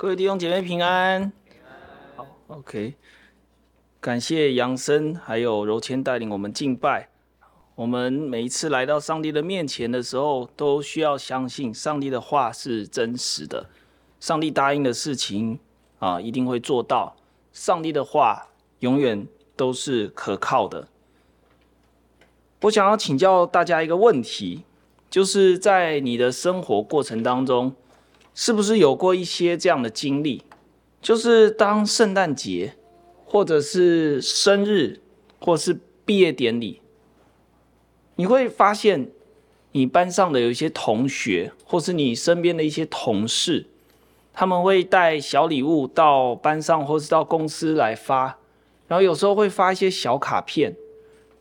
各位弟兄姐妹平安。好，OK。感谢杨生还有柔谦带领我们敬拜。我们每一次来到上帝的面前的时候，都需要相信上帝的话是真实的。上帝答应的事情啊，一定会做到。上帝的话永远都是可靠的。我想要请教大家一个问题，就是在你的生活过程当中，是不是有过一些这样的经历？就是当圣诞节，或者是生日，或是毕业典礼，你会发现你班上的有一些同学，或是你身边的一些同事，他们会带小礼物到班上，或是到公司来发，然后有时候会发一些小卡片，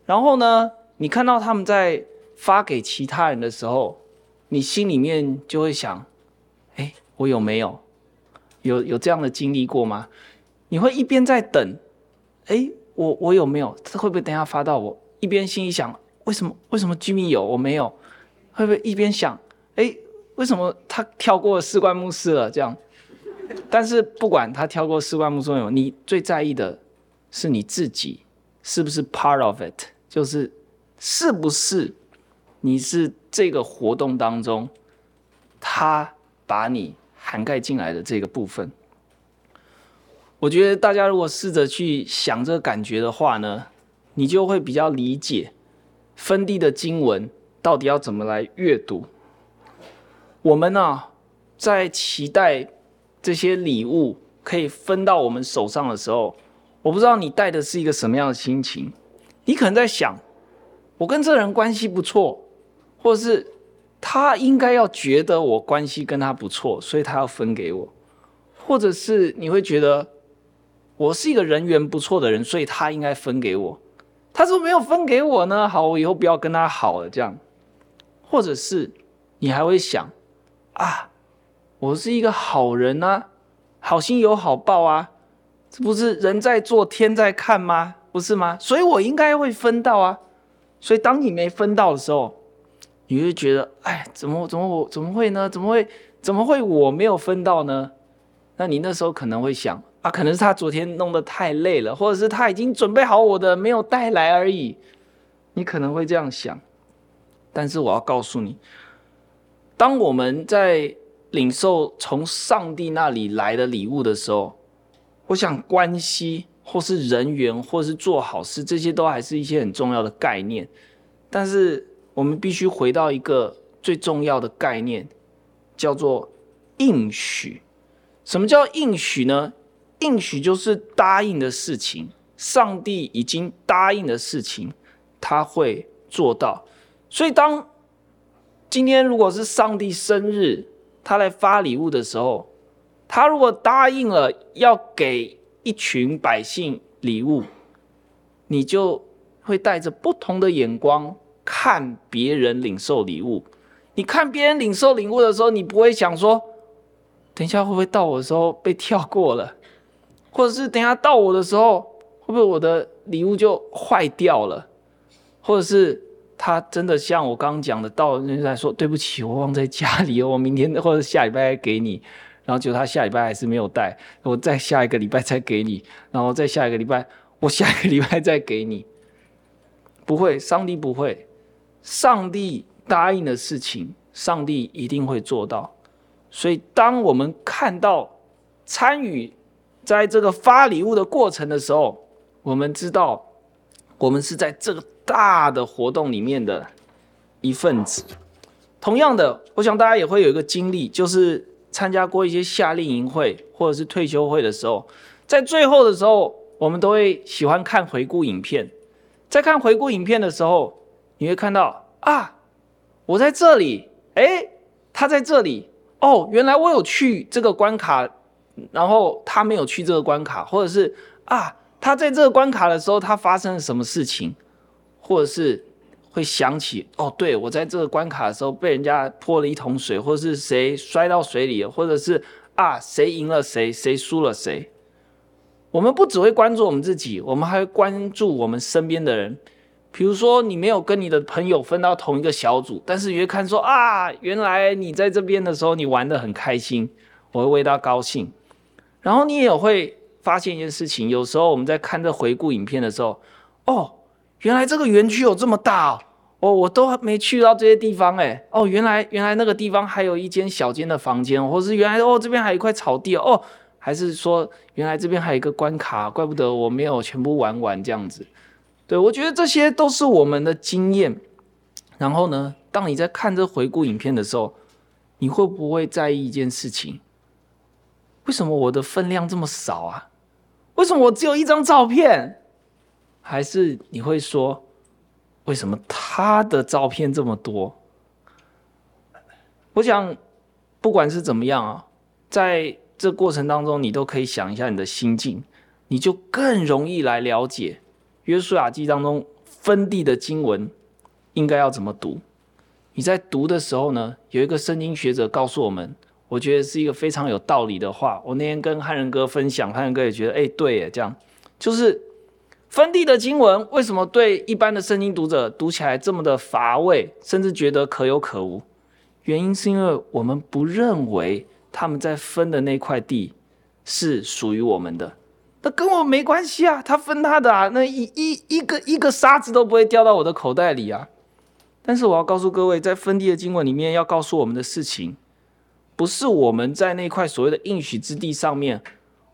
然后呢，你看到他们在发给其他人的时候，你心里面就会想：我有没有？有有这样的经历过吗？你会一边在等，哎，我我有没有？这会不会等一下发到我？一边心里想：为什么为什么 Jimmy 有我没有？会不会一边想：哎，为什么他跳过士官牧师了？这样。但是不管他跳过士官牧师有，你最在意的是你自己是不是 part of it，就是。是不是你是这个活动当中，他把你涵盖进来的这个部分？我觉得大家如果试着去想这个感觉的话呢，你就会比较理解分地的经文到底要怎么来阅读。我们呢、在期待这些礼物可以分到我们手上的时候，我不知道你带的是一个什么样的心情，你可能在想。我跟这人关系不错，或者是他应该要觉得我关系跟他不错，所以他要分给我，或者是你会觉得我是一个人缘不错的人，所以他应该分给我。他说没有分给我呢，好，我以后不要跟他好了，这样。或者是你还会想啊，我是一个好人啊，好心有好报啊，这不是人在做天在看吗？不是吗？所以我应该会分到啊。所以，当你没分到的时候，你会觉得，哎，怎么怎么我怎么会呢？怎么会怎么会我没有分到呢？那你那时候可能会想，啊，可能是他昨天弄得太累了，或者是他已经准备好我的没有带来而已。你可能会这样想，但是我要告诉你，当我们在领受从上帝那里来的礼物的时候，我想关系。或是人缘，或是做好事，这些都还是一些很重要的概念。但是我们必须回到一个最重要的概念，叫做应许。什么叫应许呢？应许就是答应的事情，上帝已经答应的事情，他会做到。所以当今天如果是上帝生日，他来发礼物的时候，他如果答应了要给。一群百姓礼物，你就会带着不同的眼光看别人领受礼物。你看别人领受礼物的时候，你不会想说，等一下会不会到我的时候被跳过了，或者是等下到我的时候会不会我的礼物就坏掉了，或者是他真的像我刚刚讲的，到人家来说对不起，我忘在家里，我明天或者下礼拜给你。然后就他下礼拜还是没有带，我再下一个礼拜再给你，然后再下一个礼拜，我下一个礼拜再给你。不会，上帝不会，上帝答应的事情，上帝一定会做到。所以，当我们看到参与在这个发礼物的过程的时候，我们知道我们是在这个大的活动里面的一份子。同样的，我想大家也会有一个经历，就是。参加过一些夏令营会或者是退休会的时候，在最后的时候，我们都会喜欢看回顾影片。在看回顾影片的时候，你会看到啊，我在这里，诶，他在这里，哦，原来我有去这个关卡，然后他没有去这个关卡，或者是啊，他在这个关卡的时候，他发生了什么事情，或者是。会想起哦，对，我在这个关卡的时候被人家泼了一桶水，或者是谁摔到水里，或者是啊，谁赢了谁，谁输了谁。我们不只会关注我们自己，我们还会关注我们身边的人。比如说，你没有跟你的朋友分到同一个小组，但是你会看说啊，原来你在这边的时候你玩得很开心，我会为他高兴。然后你也会发现一件事情，有时候我们在看这回顾影片的时候，哦，原来这个园区有这么大哦，哦，我都没去到这些地方诶，哦，原来原来那个地方还有一间小间的房间，或是原来哦这边还有一块草地哦，还是说原来这边还有一个关卡，怪不得我没有全部玩完这样子。对，我觉得这些都是我们的经验。然后呢，当你在看这回顾影片的时候，你会不会在意一件事情？为什么我的分量这么少啊？为什么我只有一张照片？还是你会说，为什么他的照片这么多？我想，不管是怎么样啊，在这过程当中，你都可以想一下你的心境，你就更容易来了解。约书亚记当中分地的经文应该要怎么读？你在读的时候呢，有一个圣经学者告诉我们，我觉得是一个非常有道理的话。我那天跟汉仁哥分享，汉仁哥也觉得，哎，对耶，这样就是分地的经文为什么对一般的圣经读者读起来这么的乏味，甚至觉得可有可无？原因是因为我们不认为他们在分的那块地是属于我们的。那跟我没关系啊，他分他的啊，那一一一个一个沙子都不会掉到我的口袋里啊。但是我要告诉各位，在分地的经文里面要告诉我们的事情，不是我们在那块所谓的应许之地上面，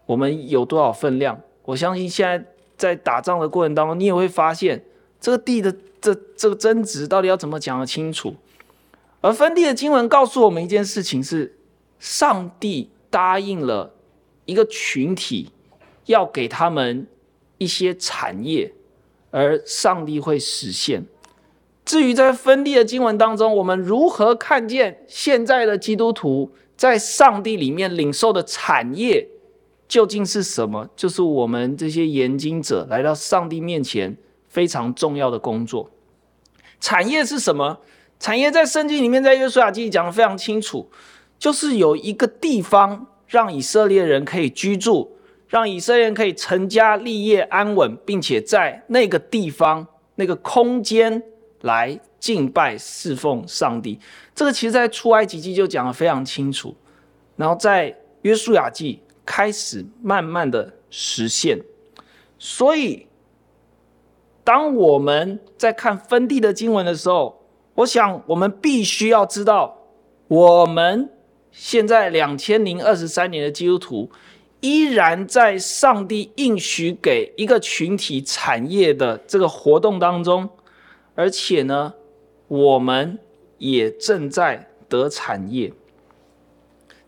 我们有多少分量。我相信现在在打仗的过程当中，你也会发现这个地的这这个争执到底要怎么讲得清楚。而分地的经文告诉我们一件事情是，上帝答应了一个群体。要给他们一些产业，而上帝会实现。至于在分地的经文当中，我们如何看见现在的基督徒在上帝里面领受的产业究竟是什么？就是我们这些研经者来到上帝面前非常重要的工作。产业是什么？产业在圣经里面，在约书亚记讲得非常清楚，就是有一个地方让以色列人可以居住。让以色列人可以成家立业安稳，并且在那个地方、那个空间来敬拜侍奉上帝。这个其实，在出埃及记就讲得非常清楚，然后在约书亚记开始慢慢的实现。所以，当我们在看分地的经文的时候，我想我们必须要知道，我们现在两千零二十三年的基督徒。依然在上帝应许给一个群体产业的这个活动当中，而且呢，我们也正在得产业，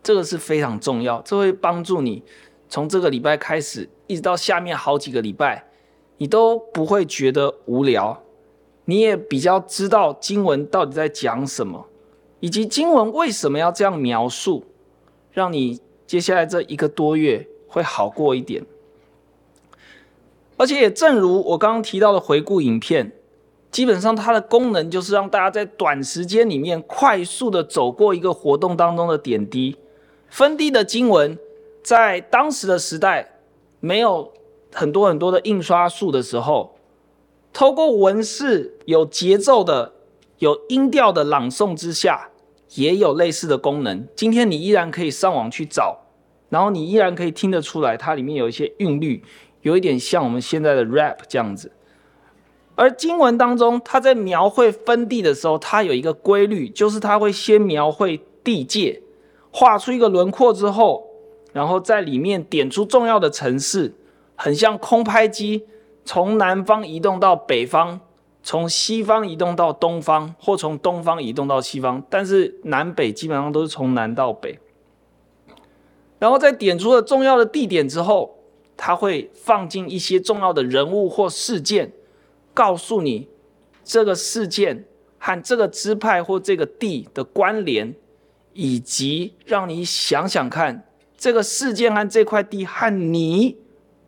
这个是非常重要，这会帮助你从这个礼拜开始，一直到下面好几个礼拜，你都不会觉得无聊，你也比较知道经文到底在讲什么，以及经文为什么要这样描述，让你。接下来这一个多月会好过一点，而且也正如我刚刚提到的回顾影片，基本上它的功能就是让大家在短时间里面快速的走过一个活动当中的点滴。分地的经文在当时的时代没有很多很多的印刷术的时候，透过文字有节奏的、有音调的朗诵之下。也有类似的功能。今天你依然可以上网去找，然后你依然可以听得出来，它里面有一些韵律，有一点像我们现在的 rap 这样子。而经文当中，它在描绘分地的时候，它有一个规律，就是它会先描绘地界，画出一个轮廓之后，然后在里面点出重要的城市，很像空拍机从南方移动到北方。从西方移动到东方，或从东方移动到西方，但是南北基本上都是从南到北。然后在点出了重要的地点之后，它会放进一些重要的人物或事件，告诉你这个事件和这个支派或这个地的关联，以及让你想想看这个事件和这块地和你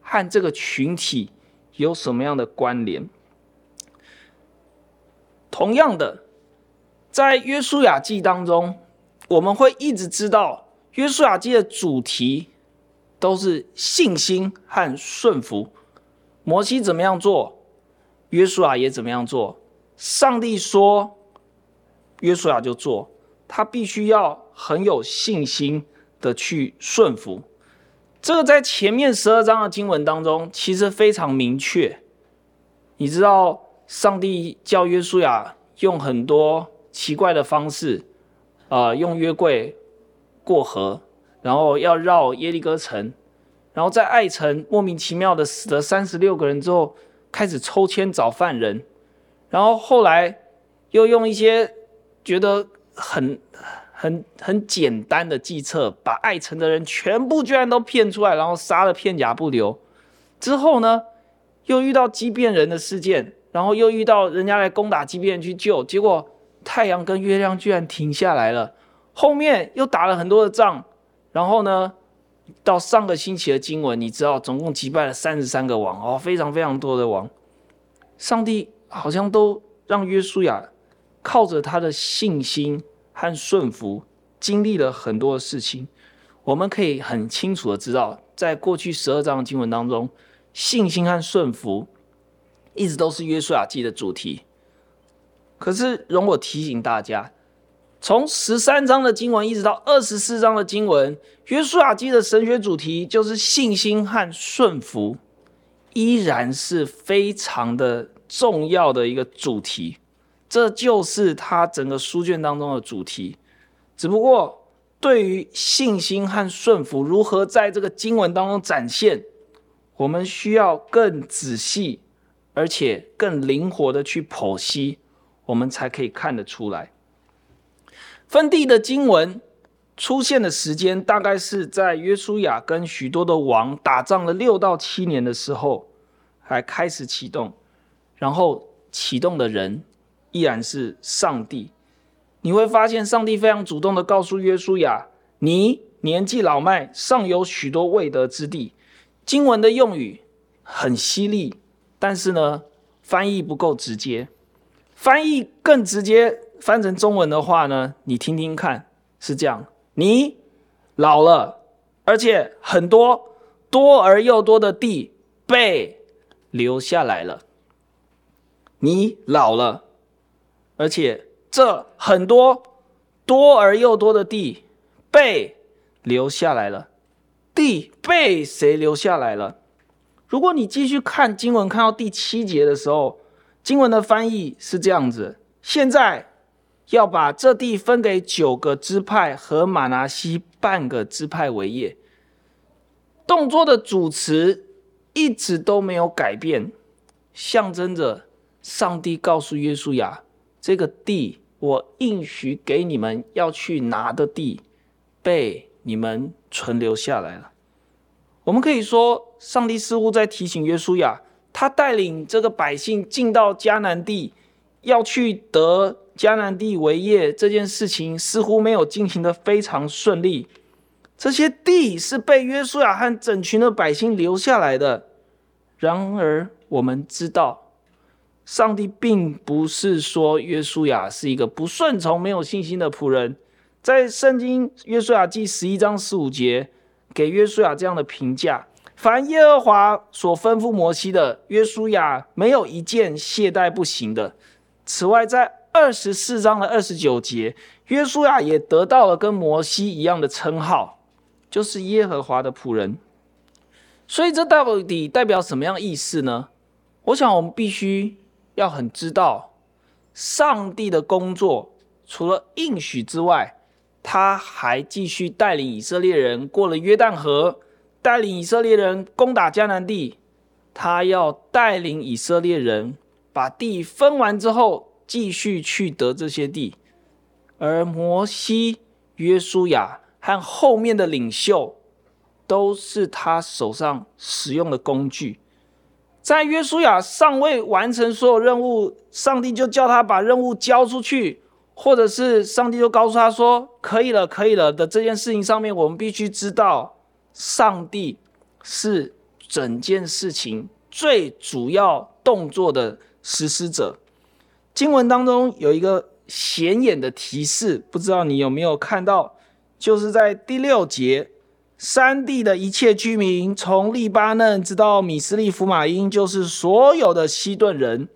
和这个群体有什么样的关联。同样的，在约书亚记当中，我们会一直知道约书亚记的主题都是信心和顺服。摩西怎么样做，约书亚也怎么样做。上帝说，约书亚就做，他必须要很有信心的去顺服。这个在前面十二章的经文当中，其实非常明确。你知道，上帝叫约书亚用很多奇怪的方式，呃，用约柜过河，然后要绕耶利哥城，然后在爱城莫名其妙的死了三十六个人之后，开始抽签找犯人，然后后来又用一些觉得很。很很简单的计策，把爱城的人全部居然都骗出来，然后杀了片甲不留。之后呢，又遇到基遍人的事件，然后又遇到人家来攻打基遍人去救，结果太阳跟月亮居然停下来了。后面又打了很多的仗，然后呢，到上个星期的经文，你知道，总共击败了三十三个王哦，非常非常多的王。上帝好像都让约书亚靠着他的信心。和顺服经历了很多的事情，我们可以很清楚的知道，在过去十二章的经文当中，信心和顺服一直都是约书亚记的主题。可是，容我提醒大家，从十三章的经文一直到二十四章的经文，约书亚记的神学主题就是信心和顺服，依然是非常的重要的一个主题。这就是他整个书卷当中的主题，只不过对于信心和顺服如何在这个经文当中展现，我们需要更仔细而且更灵活的去剖析，我们才可以看得出来。分地的经文出现的时间大概是在约书亚跟许多的王打仗了六到七年的时候，才开始启动，然后启动的人。依然是上帝，你会发现上帝非常主动的告诉约书亚：“你年纪老迈，尚有许多未得之地。”经文的用语很犀利，但是呢，翻译不够直接。翻译更直接，翻成中文的话呢，你听听看，是这样：你老了，而且很多多而又多的地被留下来了。你老了。而且这很多多而又多的地被留下来了，地被谁留下来了？如果你继续看经文，看到第七节的时候，经文的翻译是这样子：现在要把这地分给九个支派和玛拿西半个支派为业。动作的主词一直都没有改变，象征着上帝告诉约书亚。这个地，我应许给你们要去拿的地，被你们存留下来了。我们可以说，上帝似乎在提醒约书亚，他带领这个百姓进到迦南地，要去得迦南地为业，这件事情似乎没有进行得非常顺利。这些地是被约书亚和整群的百姓留下来的。然而，我们知道。上帝并不是说约书亚是一个不顺从、没有信心的仆人，在圣经约书亚记十一章十五节给约书亚这样的评价：凡耶和华所吩咐摩西的，约书亚没有一件懈怠不行的。此外，在二十四章的二十九节，约书亚也得到了跟摩西一样的称号，就是耶和华的仆人。所以，这到底代表什么样意思呢？我想，我们必须。要很知道，上帝的工作除了应许之外，他还继续带领以色列人过了约旦河，带领以色列人攻打迦南地。他要带领以色列人把地分完之后，继续去得这些地。而摩西、约书亚和后面的领袖，都是他手上使用的工具。在约书亚尚未完成所有任务，上帝就叫他把任务交出去，或者是上帝就告诉他说：“可以了，可以了”的这件事情上面，我们必须知道，上帝是整件事情最主要动作的实施者。经文当中有一个显眼的提示，不知道你有没有看到，就是在第六节。山地的一切居民，从利巴嫩直到米斯利弗马因，就是所有的西顿人，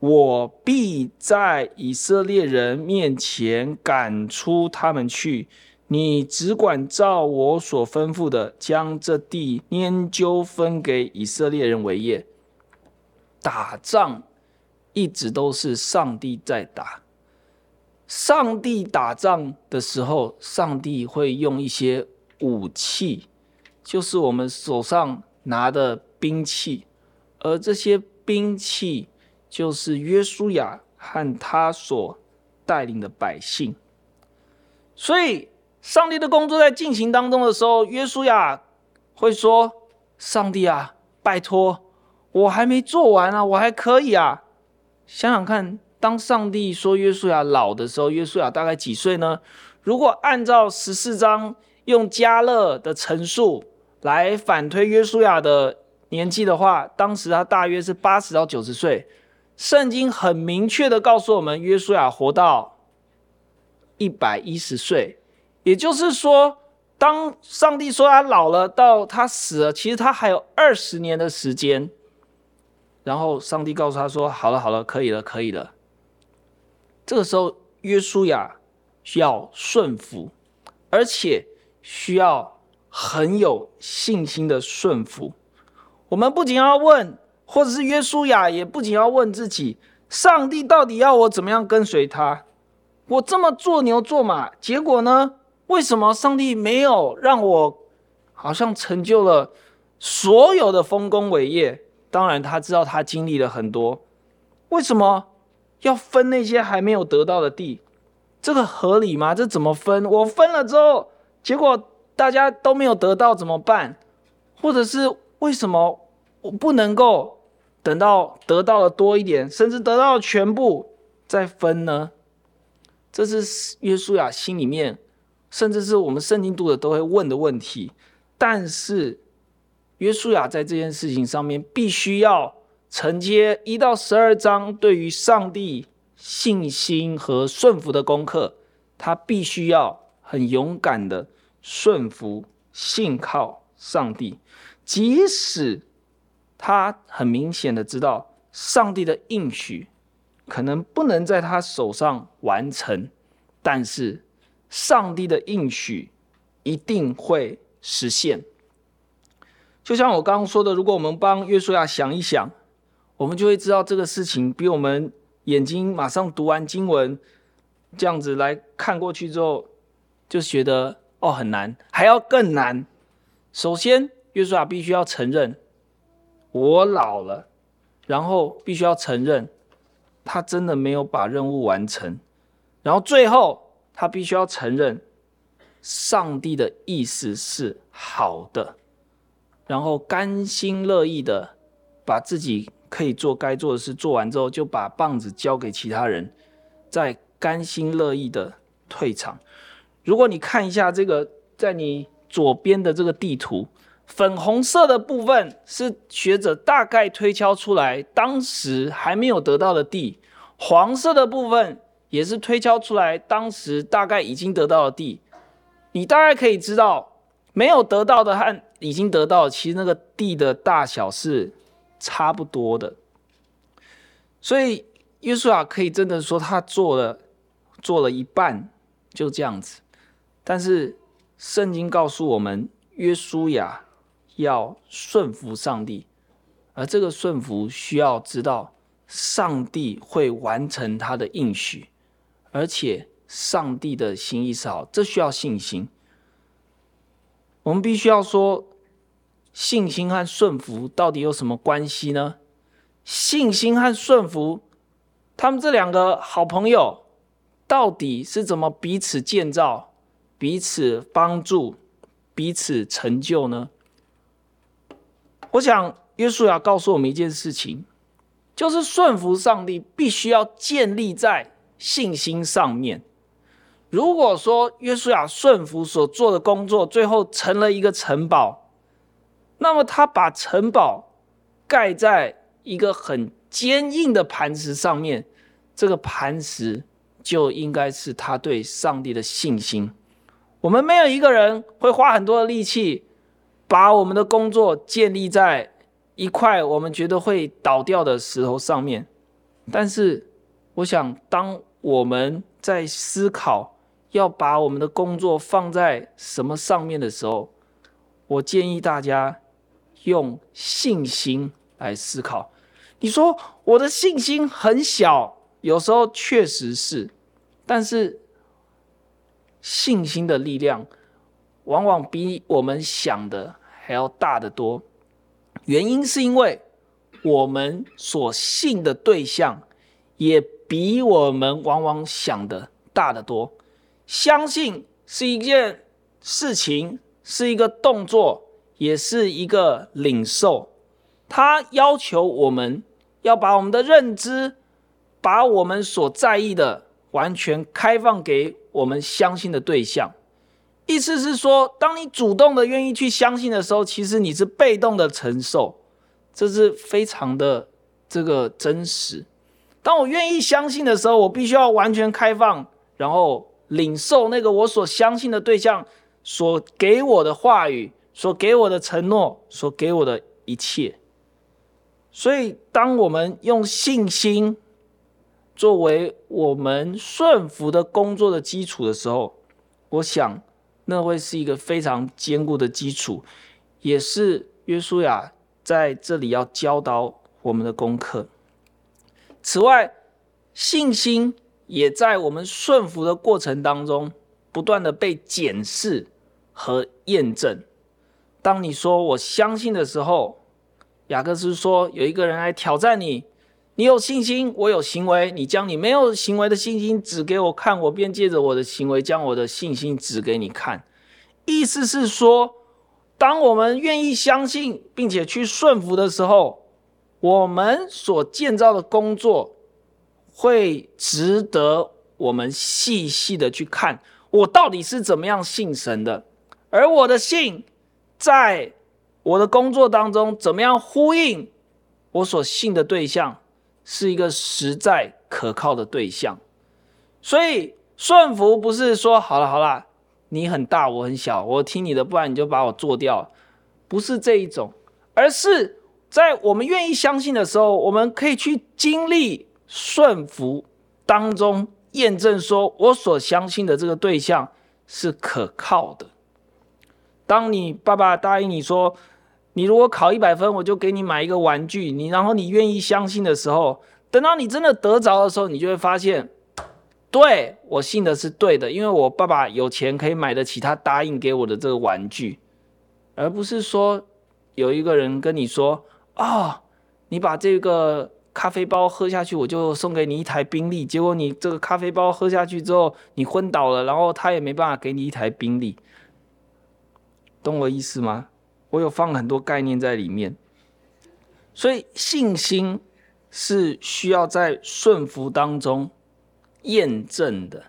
我必在以色列人面前赶出他们去。你只管照我所吩咐的，将这地拈阄分给以色列人为业。打仗一直都是上帝在打。上帝打仗的时候，上帝会用一些武器，就是我们手上拿的兵器，而这些兵器就是约书亚和他所带领的百姓。所以，上帝的工作在进行当中的时候，约书亚会说：“上帝啊，拜托，我还没做完啊，我还可以啊。”想想看。当上帝说约书亚老的时候，约书亚大概几岁呢？如果按照十四章用加勒的陈述来反推约书亚的年纪的话，当时他大约是八十到九十岁。圣经很明确的告诉我们，约书亚活到一百一十岁，也就是说，当上帝说他老了，到他死了，其实他还有二十年的时间。然后上帝告诉他说：“好了，好了，可以了，可以了。”这个时候，约书亚需要顺服，而且需要很有信心的顺服。我们不仅要问，或者是约书亚也不仅要问自己：上帝到底要我怎么样跟随他？我这么做牛做马，结果呢？为什么上帝没有让我好像成就了所有的丰功伟业？当然，他知道他经历了很多，为什么？要分那些还没有得到的地，这个合理吗？这怎么分？我分了之后，结果大家都没有得到怎么办？或者是为什么我不能够等到得到的多一点，甚至得到全部再分呢？这是约书亚心里面，甚至是我们圣经读者都会问的问题。但是约书亚在这件事情上面必须要。承接一到十二章对于上帝信心和顺服的功课，他必须要很勇敢的顺服、信靠上帝，即使他很明显的知道上帝的应许可能不能在他手上完成，但是上帝的应许一定会实现。就像我刚刚说的，如果我们帮约书亚想一想。我们就会知道这个事情比我们眼睛马上读完经文这样子来看过去之后，就觉得哦很难，还要更难。首先，约书亚必须要承认我老了，然后必须要承认他真的没有把任务完成，然后最后他必须要承认上帝的意思是好的，然后甘心乐意的把自己。可以做该做的事，做完之后就把棒子交给其他人，再甘心乐意的退场。如果你看一下这个，在你左边的这个地图，粉红色的部分是学者大概推敲出来当时还没有得到的地，黄色的部分也是推敲出来当时大概已经得到的地。你大概可以知道，没有得到的和已经得到，其实那个地的大小是。差不多的，所以约书亚可以真的说他做了做了一半，就这样子。但是圣经告诉我们，约书亚要顺服上帝，而这个顺服需要知道上帝会完成他的应许，而且上帝的心意是好，这需要信心。我们必须要说。信心和顺服到底有什么关系呢？信心和顺服，他们这两个好朋友到底是怎么彼此建造、彼此帮助、彼此成就呢？我想，约书亚告诉我们一件事情，就是顺服上帝必须要建立在信心上面。如果说约书亚顺服所做的工作，最后成了一个城堡。那么他把城堡盖在一个很坚硬的磐石上面，这个磐石就应该是他对上帝的信心。我们没有一个人会花很多的力气把我们的工作建立在一块我们觉得会倒掉的石头上面。但是，我想当我们在思考要把我们的工作放在什么上面的时候，我建议大家用信心来思考。你说我的信心很小，有时候确实是，但是信心的力量往往比我们想的还要大得多。原因是因为我们所信的对象也比我们往往想的大得多。相信是一件事情，是一个动作，也是一个领受。它要求我们。要把我们的认知，把我们所在意的完全开放给我们相信的对象。意思是说，当你主动的愿意去相信的时候，其实你是被动的承受，这是非常的这个真实。当我愿意相信的时候，我必须要完全开放，然后领受那个我所相信的对象所给我的话语，所给我的承诺，所给我的一切。所以，当我们用信心作为我们顺服的工作的基础的时候，我想那会是一个非常坚固的基础，也是约书亚在这里要教导我们的功课。此外，信心也在我们顺服的过程当中不断的被检视和验证。当你说我相信的时候，雅各斯说：“有一个人来挑战你，你有信心，我有行为。你将你没有行为的信心指给我看，我便借着我的行为将我的信心指给你看。”意思是说，当我们愿意相信并且去顺服的时候，我们所建造的工作会值得我们细细的去看，我到底是怎么样信神的，而我的信在。我的工作当中，怎么样呼应我所信的对象，是一个实在可靠的对象。所以顺服不是说好了好了，你很大我很小，我听你的，不然你就把我做掉，不是这一种，而是在我们愿意相信的时候，我们可以去经历顺服当中验证，说我所相信的这个对象是可靠的。当你爸爸答应你说，你如果考一百分，我就给你买一个玩具。你然后你愿意相信的时候，等到你真的得着的时候，你就会发现，对，我信的是对的，因为我爸爸有钱可以买得起他答应给我的这个玩具，而不是说有一个人跟你说、哦，你把这个咖啡包喝下去，我就送给你一台宾利。结果你这个咖啡包喝下去之后，你昏倒了，然后他也没办法给你一台宾利，懂我意思吗？我有放很多概念在里面，所以信心是需要在顺服当中验证的，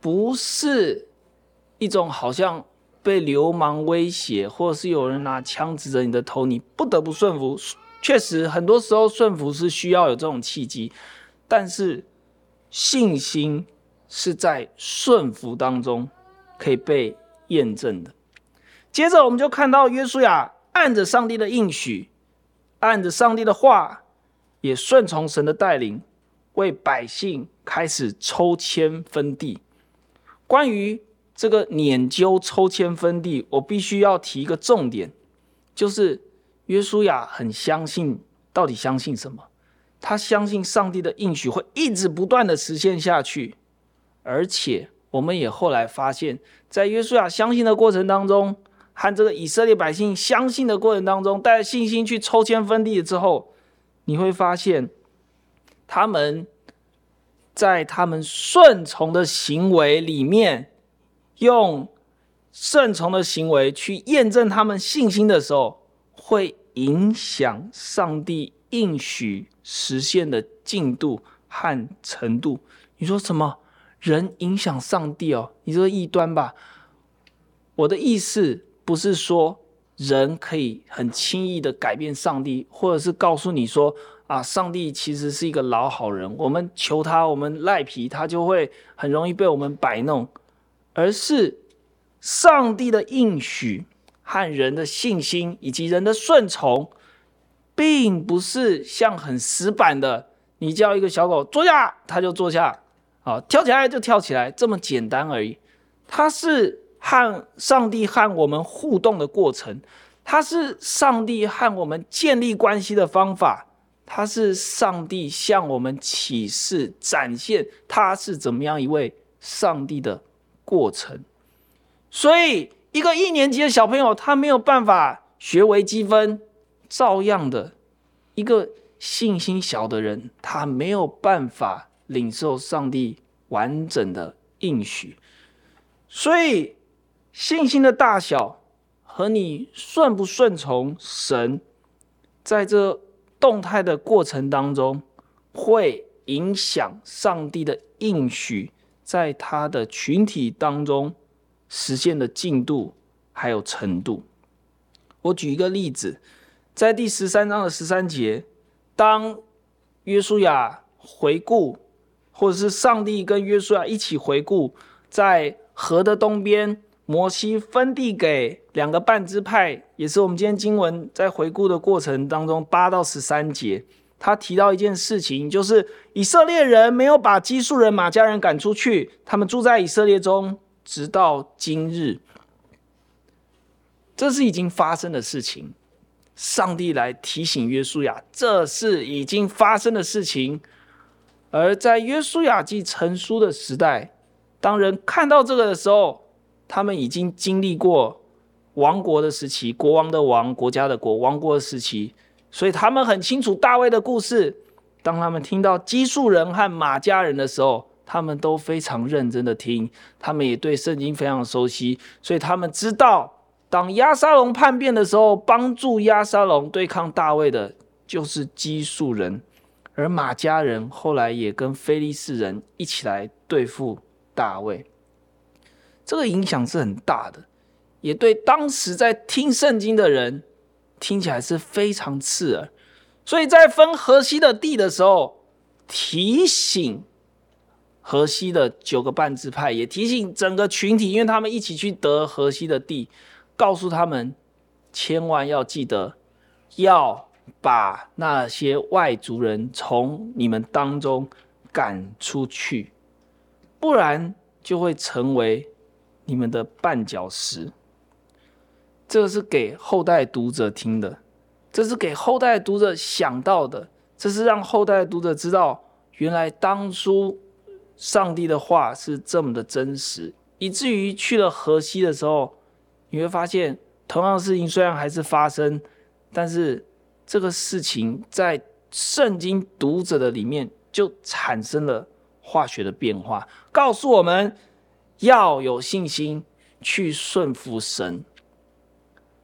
不是一种好像被流氓威胁，或者是有人拿枪指着你的头，你不得不顺服。确实，很多时候顺服是需要有这种契机，但是信心是在顺服当中可以被验证的。接着，我们就看到约书亚按着上帝的应许，按着上帝的话，也顺从神的带领，为百姓开始抽签分地。关于这个拈阄抽签分地，我必须要提一个重点，就是约书亚很相信，到底相信什么？他相信上帝的应许会一直不断的实现下去，而且我们也后来发现，在约书亚相信的过程当中。和这个以色列百姓相信的过程当中，带着信心去抽签分地之后，你会发现，他们在他们顺从的行为里面，用顺从的行为去验证他们信心的时候，会影响上帝应许实现的进度和程度。你说什么？人影响上帝哦？你这个异端吧？我的意思。不是说人可以很轻易的改变上帝，或者是告诉你说啊，上帝其实是一个老好人，我们求他，我们赖皮，他就会很容易被我们摆弄。而是上帝的应许和人的信心以及人的顺从，并不是像很死板的，你叫一个小狗坐下，它就坐下，啊，跳起来就跳起来，这么简单而已。它是和上帝和我们互动的过程，它是上帝和我们建立关系的方法，它是上帝向我们启示、展现他是怎么样一位上帝的过程。所以，一个一年级的小朋友，他没有办法学微积分，照样的，一个信心小的人，他没有办法。领受上帝完整的应许，所以信心的大小和你顺不顺从神，在这动态的过程当中，会影响上帝的应许在他的群体当中实现的进度还有程度。我举一个例子，在第十三章的十三节，当约书亚回顾。或者是上帝跟约书亚一起回顾，在河的东边，摩西分地给两个半支派，也是我们今天经文在回顾的过程当中八到十三节，他提到一件事情，就是以色列人没有把基述人、玛迦人赶出去，他们住在以色列中，直到今日。这是已经发生的事情，上帝来提醒约书亚，这是已经发生的事情。而在约书亚记成书的时代，当人看到这个的时候，他们已经经历过王国的时期，国王的王，国家的国，王国的时期，所以他们很清楚大卫的故事。当他们听到基述人和玛迦人的时候，他们都非常认真的听，他们也对圣经非常熟悉，所以他们知道，当押沙龙叛变的时候，帮助押沙龙对抗大卫的，就是基述人。而玛迦人后来也跟非利士人一起来对付大卫，这个影响是很大的，也对当时在听圣经的人听起来是非常刺耳。所以在分河西的地的时候，提醒河西的九个半支派，也提醒整个群体，因为他们一起去得河西的地，告诉他们千万要记得要。把那些外族人从你们当中赶出去，不然就会成为你们的绊脚石。这个是给后代读者听的，这是给后代读者想到的，这是让后代读者知道，原来当初上帝的话是这么的真实，以至于去了河西的时候，你会发现同样的事情虽然还是发生，但是。这个事情在圣经读者的里面就产生了化学的变化，告诉我们要有信心去顺服神，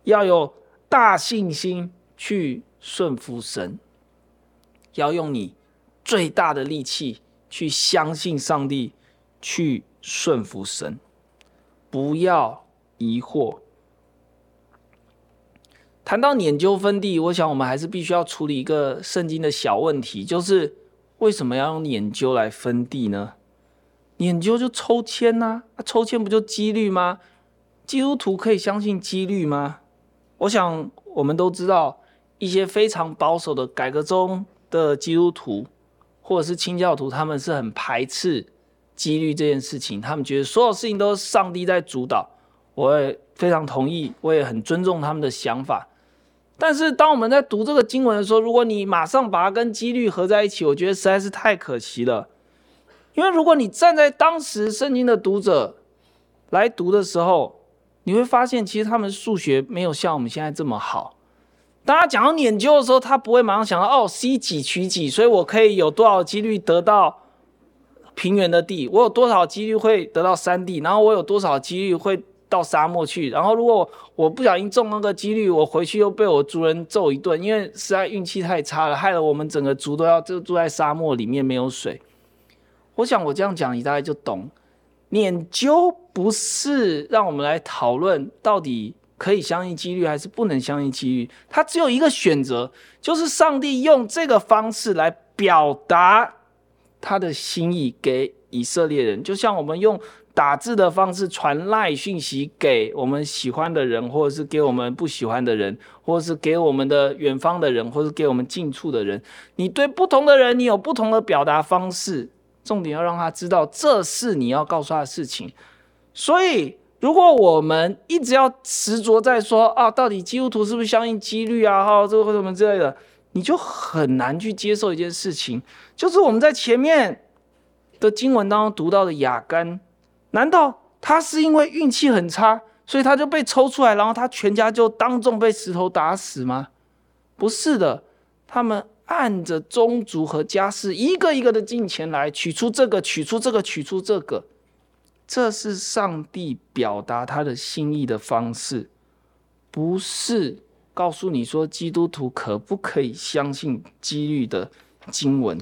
要有大信心去顺服神，要用你最大的力气去相信上帝，去顺服神，不要疑惑。谈到研究分地，我想我们还是必须要处理一个圣经的小问题，就是为什么要用研究来分地呢？研究就抽签呐，啊，抽签不就几率吗？基督徒可以相信几率吗？我想我们都知道，一些非常保守的改革中的基督徒，或者是清教徒，他们是很排斥几率这件事情，他们觉得所有事情都是上帝在主导。我也非常同意，我也很尊重他们的想法。但是，当我们在读这个经文的时候，如果你马上把它跟几率合在一起，我觉得实在是太可惜了。因为如果你站在当时圣经的读者来读的时候，你会发现，其实他们数学没有像我们现在这么好。当他讲到研究的时候，他不会马上想到哦，C 几取几，所以我可以有多少几率得到平原的地，我有多少几率会得到山地，然后我有多少几率会。到沙漠去，然后如果我不小心中那个几率，我回去又被我族人揍一顿，因为实在运气太差了，害了我们整个族都要就住在沙漠里面没有水。我想我这样讲，你大概就懂。拈阄不是让我们来讨论到底可以相信几率还是不能相信几率，它只有一个选择，就是上帝用这个方式来表达他的心意给以色列人，就像我们用。打字的方式传赖讯息给我们喜欢的人，或者是给我们不喜欢的人，或者是给我们的远方的人，或者是给我们近处的人。你对不同的人，你有不同的表达方式，重点要让他知道这是你要告诉他的事情。所以，如果我们一直要执着在说啊，到底基督徒是不是相信几率啊？哈，这个什么之类的，你就很难去接受一件事情，就是我们在前面的经文当中读到的雅干，难道他是因为运气很差，所以他就被抽出来，然后他全家就当众被石头打死吗？不是的，他们按着宗族和家世一个一个的进前来，取出这个，取出这个，取出这个。这是上帝表达他的心意的方式，不是告诉你说基督徒可不可以相信几率的经文。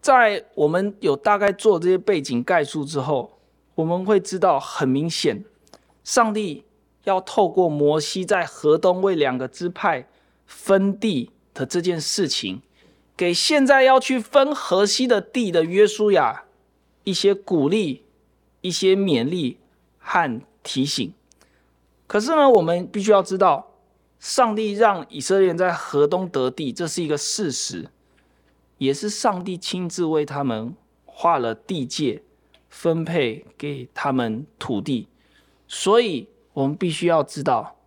在我们有大概做这些背景概述之后，我们会知道很明显，上帝要透过摩西在河东为两个支派分地的这件事情，给现在要去分河西的地的约书亚。一些鼓励，一些勉励和提醒。可是呢，我们必须要知道，上帝让以色列人在河东得地，这是一个事实，也是上帝亲自为他们画了地界，分配给他们土地。所以，我们必须要知道，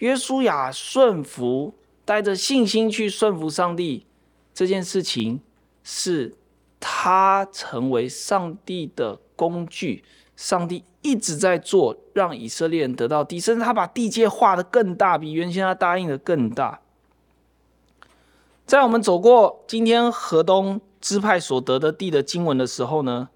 约书亚顺服，带着信心去顺服上帝这件事情是。他成为上帝的工具，上帝一直在做，让以色列人得到地，甚至他把地界画得更大，比原先他答应的更大。在我们走过今天河东支派所得的地的经文的时候呢，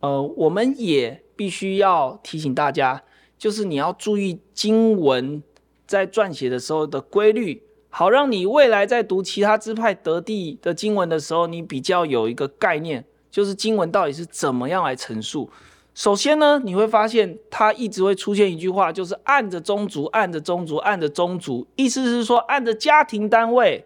呃，我们也必须要提醒大家，就是你要注意经文在撰写的时候的规律。好，让你未来在读其他支派得地的经文的时候，你比较有一个概念，就是经文到底是怎么样来陈述。首先呢，你会发现它一直会出现一句话，就是按着宗族，按着宗族，按着宗族，意思是说按着家庭单位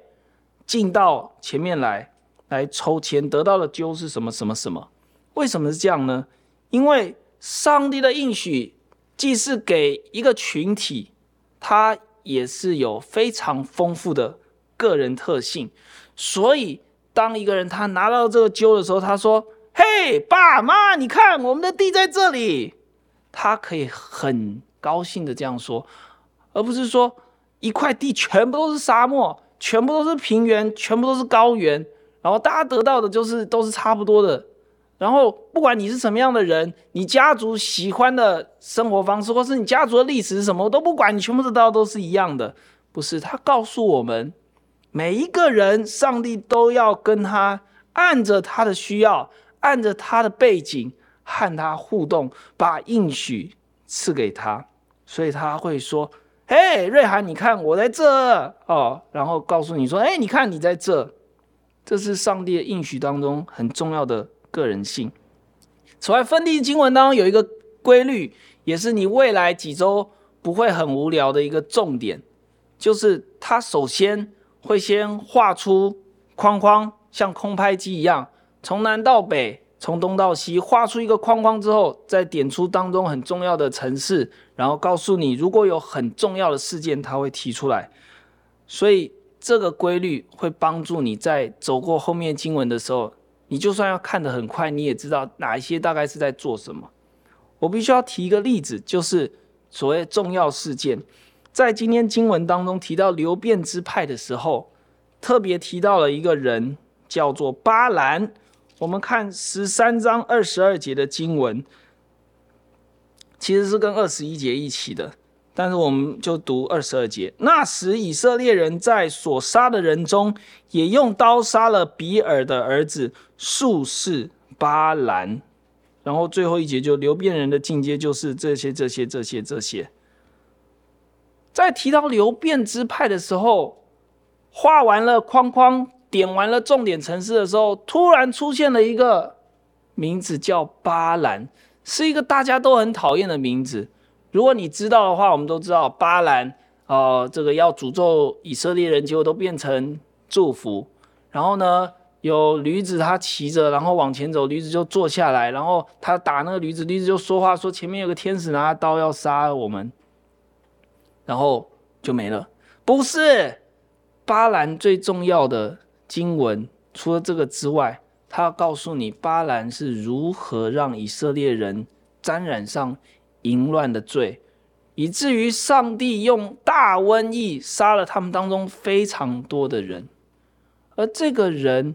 进到前面来，来抽签得到的就是什么什么什么。为什么是这样呢？因为上帝的应许既是给一个群体，他。也是有非常丰富的个人特性，所以当一个人他拿到这个揪的时候，他说：“嘿，爸妈，你看我们的地在这里。”他可以很高兴的这样说，而不是说一块地全部都是沙漠，全部都是平原，全部都是高原，然后大家得到的就是都是差不多的。然后，不管你是什么样的人，你家族喜欢的生活方式，或是你家族的历史是什么，我都不管，你全部知道都是一样的。不是，他告诉我们，每一个人，上帝都要跟他按着他的需要，按着他的背景和他互动，把应许赐给他。所以他会说：“嘿，瑞涵，你看我在这哦。”然后告诉你说：“哎，你看你在这。”这是上帝的应许当中很重要的。个人性。此外，分地经文当中有一个规律，也是你未来几周不会很无聊的一个重点，就是他首先会先画出框框，像空拍机一样，从南到北，从东到西，画出一个框框之后，再点出当中很重要的城市，然后告诉你，如果有很重要的事件，他会提出来。所以这个规律会帮助你在走过后面经文的时候。你就算要看得很快，你也知道哪一些大概是在做什么。我必须要提一个例子，就是所谓重要事件，在今天经文当中提到流便支派的时候，特别提到了一个人，叫做巴兰。我们看十三章二十二节的经文，其实是跟二十一节一起的。但是我们就读二十二节，那时以色列人在所杀的人中，也用刀杀了比尔的儿子术士巴兰。然后最后一节就流便人的进阶就是这些这些这些这些。在提到流便支派的时候，画完了框框，点完了重点城市的时候，突然出现了一个名字叫巴兰，是一个大家都很讨厌的名字。如果你知道的话，我们都知道巴兰，呃，这个要诅咒以色列人，结果都变成祝福。然后呢，有驴子他骑着，然后往前走，驴子就坐下来，然后他打那个驴子，驴子就说话，说前面有个天使拿刀要杀我们，然后就没了。不是，巴兰最重要的经文，除了这个之外，他要告诉你巴兰是如何让以色列人沾染上淫乱的罪，以至于上帝用大瘟疫杀了他们当中非常多的人。而这个人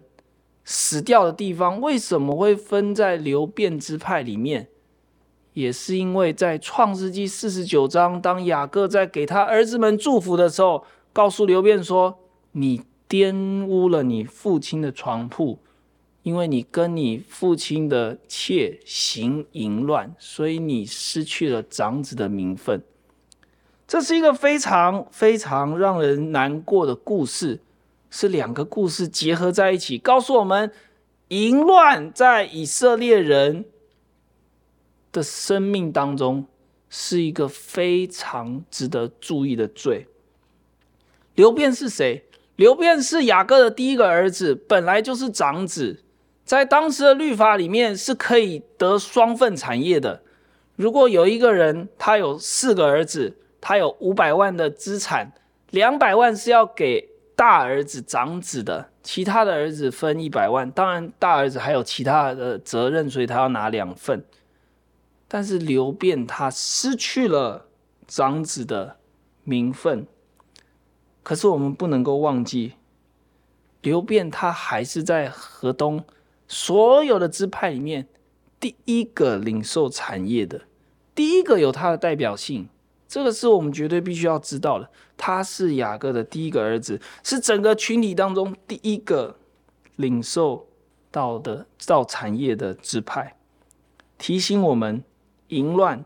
死掉的地方为什么会分在流便支派里面？也是因为在创世纪四十九章，当雅各在给他儿子们祝福的时候，告诉流便说：“你玷污了你父亲的床铺。”因为你跟你父亲的妾行淫乱，所以你失去了长子的名分。这是一个非常非常让人难过的故事，是两个故事结合在一起，告诉我们淫乱在以色列人的生命当中是一个非常值得注意的罪。流便是谁？流便是雅各的第一个儿子，本来就是长子。在当时的律法里面是可以得双份产业的。如果有一个人他有四个儿子，他有五百万的资产，两百万是要给大儿子长子的，其他的儿子分一百万。当然，大儿子还有其他的责任，所以他要拿两份。但是刘辩他失去了长子的名分，可是我们不能够忘记，刘辩他还是在河东。所有的支派里面，第一个领受产业的，第一个有他的代表性，这个是我们绝对必须要知道的。他是雅各的第一个儿子，是整个群体当中第一个领受到的造产业的支派，提醒我们，淫乱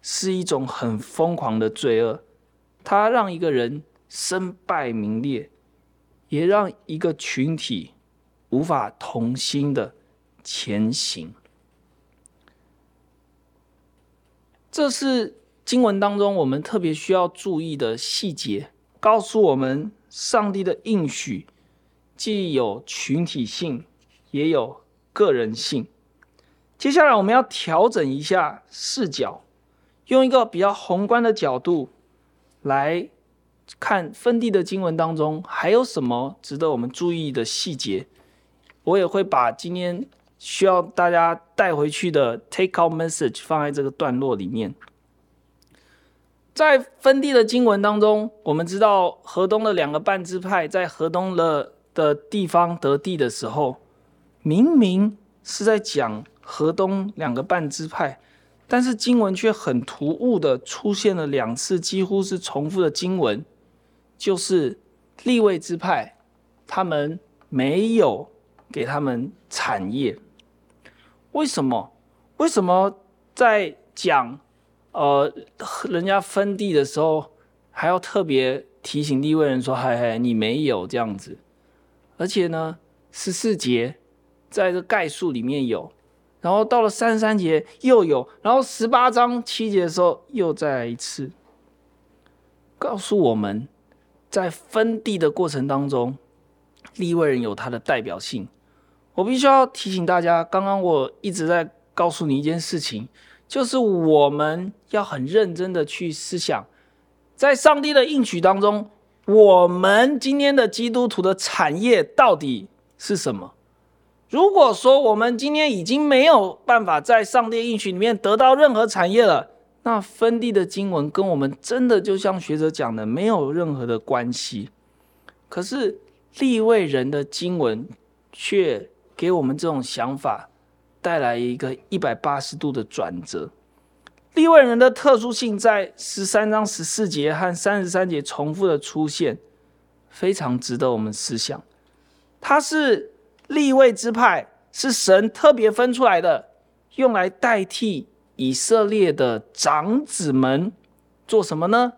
是一种很疯狂的罪恶，它让一个人身败名裂，也让一个群体。无法同心的前行，这是经文当中我们特别需要注意的细节，告诉我们上帝的应许既有群体性，也有个人性。接下来我们要调整一下视角，用一个比较宏观的角度来看分地的经文当中还有什么值得我们注意的细节。我也会把今天需要大家带回去的 take out message 放在这个段落里面。在分地的经文当中，我们知道河东的两个半支派在河东的的地方得地的时候，明明是在讲河东两个半支派，但是经文却很突兀的出现了两次几乎是重复的经文，就是立位支派，他们没有。给他们产业，为什么？为什么在讲呃人家分地的时候，还要特别提醒利未人说：“嗨嗨，你没有这样子。”而且呢，十四节在这概述里面有，然后到了三十三节又有，然后十八章七节的时候又再来一次，告诉我们在分地的过程当中，利未人有他的代表性。我必须要提醒大家，刚刚我一直在告诉你一件事情，就是我们要很认真的去思想，在上帝的应许当中，我们今天的基督徒的产业到底是什么？如果说我们今天已经没有办法在上帝应许里面得到任何产业了，那分地的经文跟我们真的就像学者讲的，没有任何的关系。可是立位人的经文却。给我们这种想法带来一个一百八十度的转折。立位人的特殊性在十三章十四节和三十三节重复的出现，非常值得我们思想。他是立位之派，是神特别分出来的，用来代替以色列的长子们做什么呢？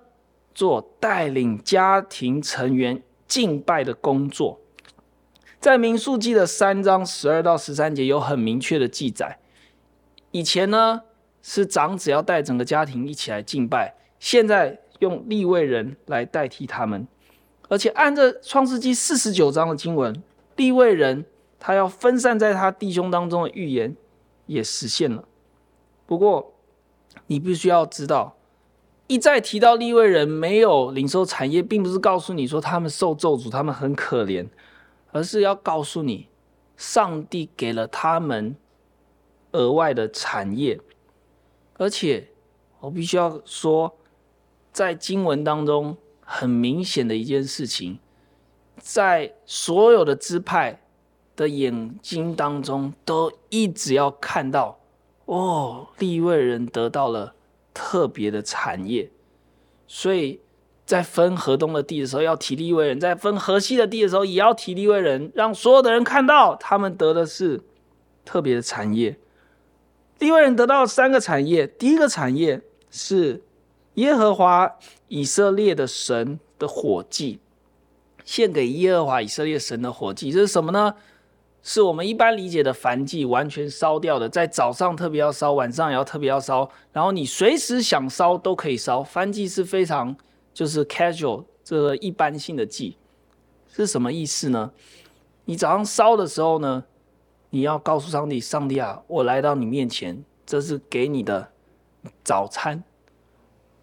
做带领家庭成员敬拜的工作。在民数记的三章十二到十三节有很明确的记载。以前呢是长子要带整个家庭一起来敬拜，现在用利未人来代替他们，而且按着创世记四十九章的经文，利未人他要分散在他弟兄当中的预言也实现了。不过你必须要知道，一再提到利未人没有领受产业，并不是告诉你说他们受咒诅，他们很可怜。而是要告诉你，上帝给了他们额外的产业，而且我必须要说，在经文当中很明显的一件事情，在所有的支派的眼睛当中，都一直要看到，哦，利未人得到了特别的产业，所以。在分河东的地的时候，要提利未人；在分河西的地的时候，也要提利未人，让所有的人看到他们得的是特别的产业。利未人得到三个产业，第一个产业是耶和华以色列的神的火祭，献给耶和华以色列神的火祭，这是什么呢？是我们一般理解的燔祭，完全烧掉的，在早上特别要烧，晚上也要特别要烧，然后你随时想烧都可以烧。燔祭是非常。就是 casual 这个一般性的祭是什么意思呢？你早上烧的时候呢，你要告诉上帝，上帝啊，我来到你面前，这是给你的早餐。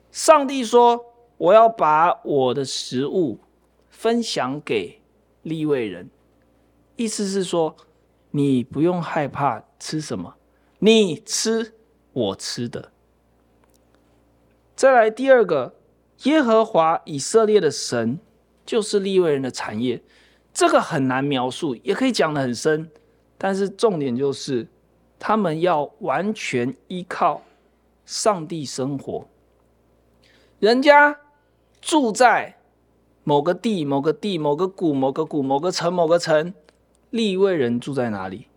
上帝说，我要把我的食物分享给利未人，意思是说，你不用害怕吃什么，你吃我吃的。再来第二个。耶和华以色列的神就是利未人的产业，这个很难描述，也可以讲得很深，但是重点就是他们要完全依靠上帝生活。人家住在某个地、某个地、某个谷、某个谷、某个城、某个城，利未人住在哪里？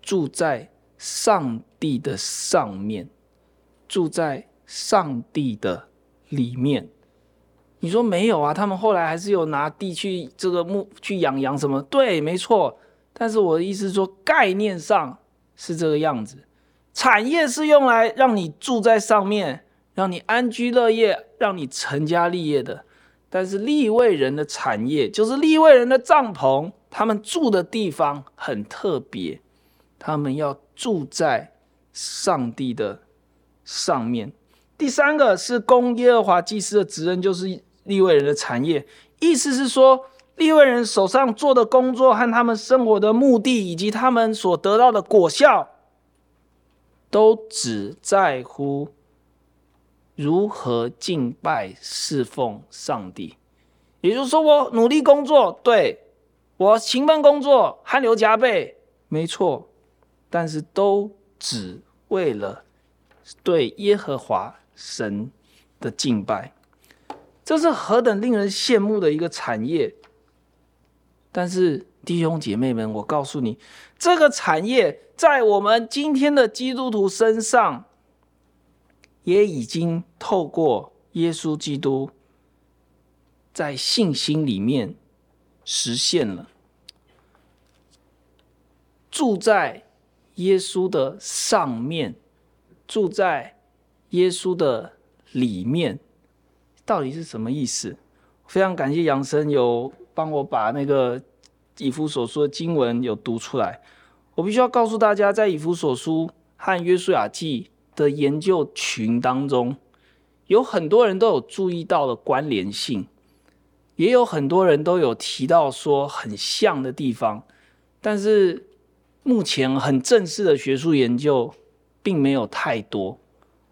住在上帝的上面，住在上帝的。里面，你说没有啊？他们后来还是有拿地去这个牧去养羊什么？对，没错。但是我的意思说，概念上是这个样子。产业是用来让你住在上面，让你安居乐业，让你成家立业的。但是利未人的产业就是利未人的帐篷，他们住的地方很特别，他们要住在上帝的上面。第三个是供耶和华祭司的职任，就是利未人的产业。意思是说，利未人手上做的工作和他们生活的目的，以及他们所得到的果效，都只在乎如何敬拜侍奉上帝。也就是说，我努力工作，对，我勤奋工作，汗流浃背，没错，但是都只为了对耶和华。神的敬拜，这是何等令人羡慕的一个产业！但是弟兄姐妹们，我告诉你，这个产业在我们今天的基督徒身上，也已经透过耶稣基督在信心里面实现了，住在耶稣的上面，住在。耶稣的里面到底是什么意思？非常感谢杨生有帮我把那个以弗所书的经文有读出来。我必须要告诉大家，在以弗所书和约书亚记的研究群当中，有很多人都有注意到了关联性，也有很多人都有提到说很像的地方，但是目前很正式的学术研究并没有太多。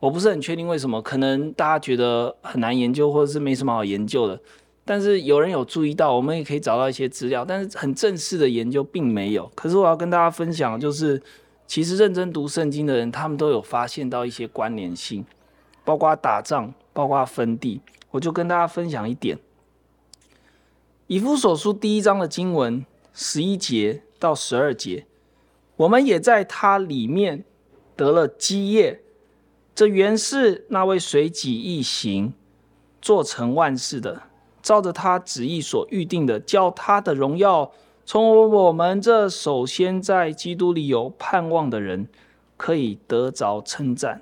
我不是很确定为什么，可能大家觉得很难研究，或者是没什么好研究的。但是有人有注意到，我们也可以找到一些资料，但是很正式的研究并没有。可是我要跟大家分享，就是其实认真读圣经的人，他们都有发现到一些关联性，包括打仗，包括分地。我就跟大家分享一点，以弗所书第一章的经文十一节到十二节，我们也在它里面得了基业。这原是那位随己意行，做成万事的，照着他旨意所预定的，叫他的荣耀从我们这首先在基督里有盼望的人，可以得着称赞。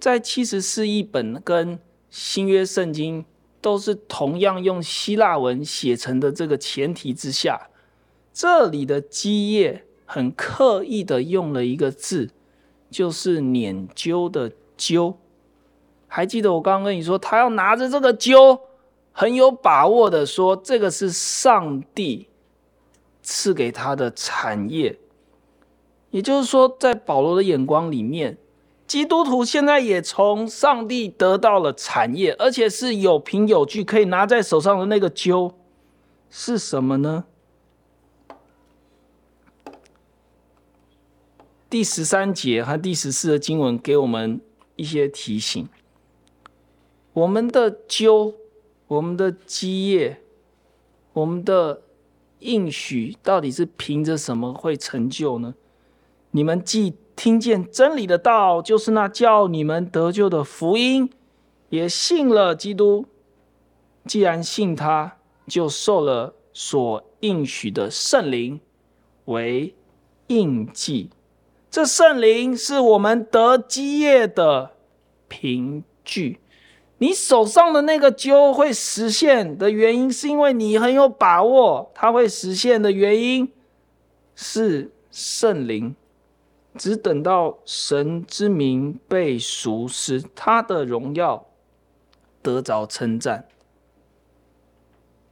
在七十四译本跟新约圣经都是同样用希腊文写成的这个前提之下，这里的基业很刻意的用了一个字。就是拈阄的阄，还记得我刚刚跟你说，他要拿着这个阄，很有把握的说，这个是上帝赐给他的产业。也就是说，在保罗的眼光里面，基督徒现在也从上帝得到了产业，而且是有凭有据，可以拿在手上的那个揪是什么呢？第十三节和第十四的经文给我们一些提醒：我们的究、我们的基业、我们的应许，到底是凭着什么会成就呢？你们既听见真理的道，就是那叫你们得救的福音，也信了基督。既然信他，就受了所应许的圣灵为印记。这圣灵是我们得基业的凭据。你手上的那个揪会实现的原因，是因为你很有把握，它会实现的原因是圣灵。只等到神之名被赎，使他的荣耀得着称赞。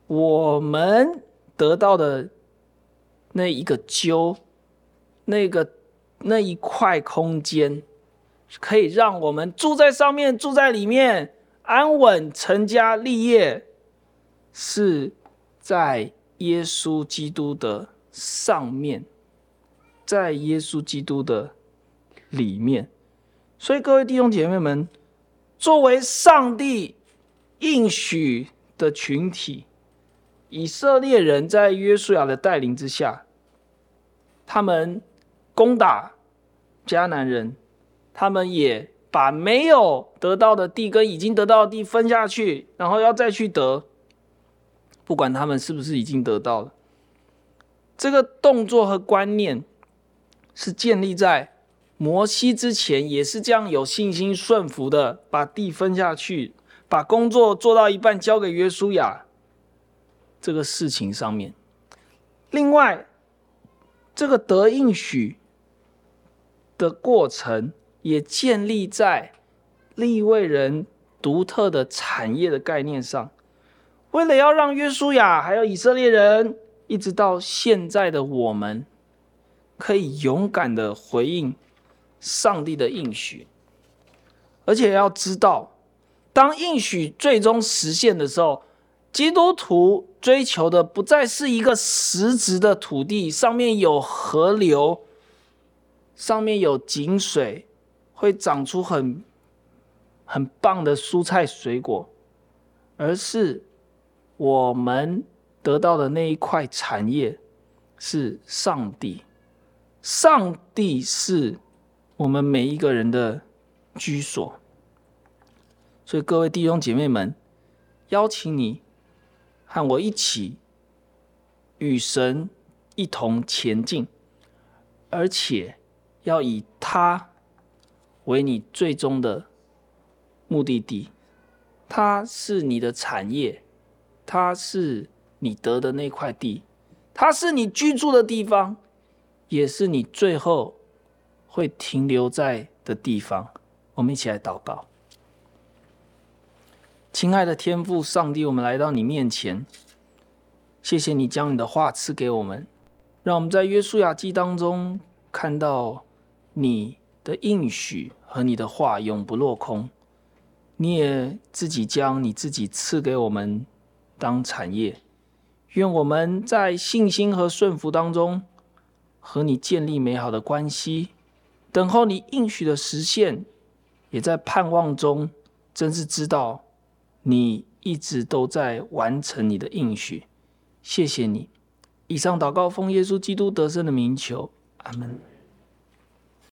我们得到的那一个揪，那个。那一块空间，可以让我们住在上面，住在里面，安稳成家立业，是在耶稣基督的上面，在耶稣基督的里面。所以，各位弟兄姐妹们，作为上帝应许的群体，以色列人在约书亚的带领之下，他们。攻打迦南人，他们也把没有得到的地跟已经得到的地分下去，然后要再去得。不管他们是不是已经得到了，这个动作和观念是建立在摩西之前，也是这样有信心顺服的，把地分下去，把工作做到一半交给约书亚这个事情上面。另外，这个得应许。的过程也建立在利未人独特的产业的概念上，为了要让约书亚还有以色列人，一直到现在的我们，可以勇敢的回应上帝的应许，而且要知道，当应许最终实现的时候，基督徒追求的不再是一个实质的土地，上面有河流。上面有井水，会长出很很棒的蔬菜水果，而是我们得到的那一块产业是上帝，上帝是我们每一个人的居所。所以各位弟兄姐妹们，邀请你和我一起与神一同前进，而且。要以他为你最终的目的地，他是你的产业，他是你得的那块地，他是你居住的地方，也是你最后会停留在的地方。我们一起来祷告，亲爱的天父上帝，我们来到你面前，谢谢你将你的话赐给我们，让我们在约书亚记当中看到。你的应许和你的话永不落空，你也自己将你自己赐给我们当产业。愿我们在信心和顺服当中和你建立美好的关系，等候你应许的实现，也在盼望中真是知道你一直都在完成你的应许。谢谢你。以上祷告奉耶稣基督得胜的名求，阿门。